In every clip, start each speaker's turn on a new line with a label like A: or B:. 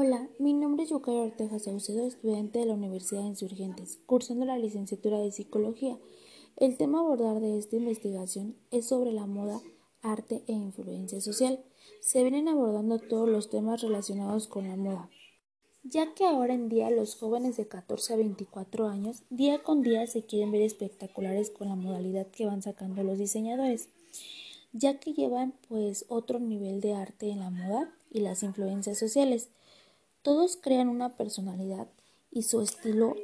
A: Hola, mi nombre es Yucay Ortega Saucedo, estudiante de la Universidad de Insurgentes, cursando la licenciatura de Psicología. El tema a abordar de esta investigación es sobre la moda, arte e influencia social. Se vienen abordando todos los temas relacionados con la moda, ya que ahora en día los jóvenes de 14 a 24 años día con día se quieren ver espectaculares con la modalidad que van sacando los diseñadores, ya que llevan pues otro nivel de arte en la moda y las influencias sociales. Todos crean una personalidad y su estilo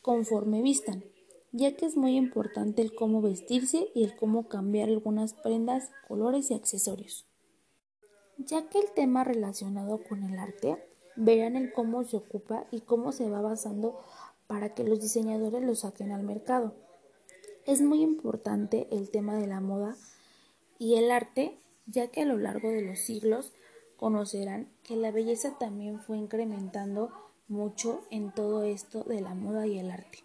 A: conforme vistan, ya que es muy importante el cómo vestirse y el cómo cambiar algunas prendas, colores y accesorios. Ya que el tema relacionado con el arte, verán el cómo se ocupa y cómo se va basando para que los diseñadores lo saquen al mercado. Es muy importante el tema de la moda y el arte, ya que a lo largo de los siglos conocerán que la belleza también fue incrementando mucho en todo esto de la moda y el arte,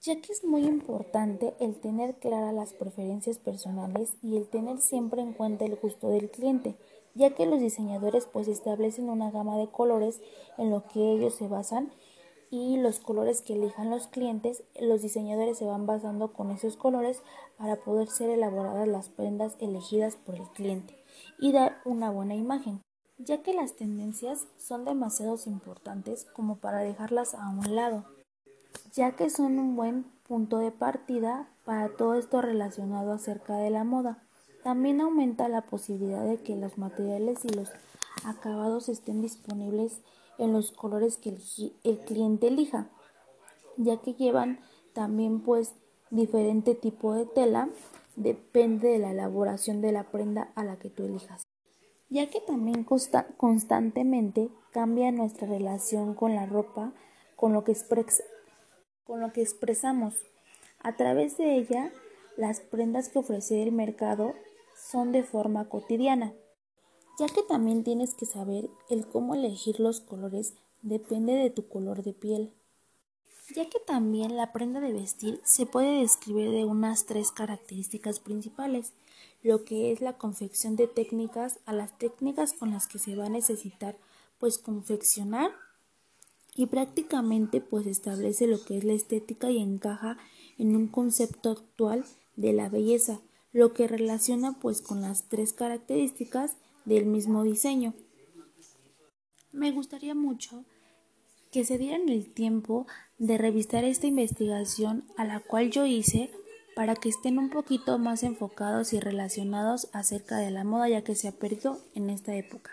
A: ya que es muy importante el tener claras las preferencias personales y el tener siempre en cuenta el gusto del cliente, ya que los diseñadores pues establecen una gama de colores en lo que ellos se basan y los colores que elijan los clientes, los diseñadores se van basando con esos colores para poder ser elaboradas las prendas elegidas por el cliente y dar una buena imagen, ya que las tendencias son demasiado importantes como para dejarlas a un lado, ya que son un buen punto de partida para todo esto relacionado acerca de la moda. También aumenta la posibilidad de que los materiales y los acabados estén disponibles en los colores que el, cliente elija, ya que llevan también pues diferente tipo de tela, depende de la elaboración de la prenda a la que tú elijas ya que también constantemente cambia nuestra relación con la ropa, con lo, que con lo que expresamos. A través de ella, las prendas que ofrece el mercado son de forma cotidiana, ya que también tienes que saber el cómo elegir los colores depende de tu color de piel ya que también la prenda de vestir se puede describir de unas tres características principales, lo que es la confección de técnicas a las técnicas con las que se va a necesitar pues confeccionar y prácticamente pues establece lo que es la estética y encaja en un concepto actual de la belleza, lo que relaciona pues con las tres características del mismo diseño. Me gustaría mucho que se dieran el tiempo de revisar esta investigación a la cual yo hice para que estén un poquito más enfocados y relacionados acerca de la moda ya que se ha perdido en esta época.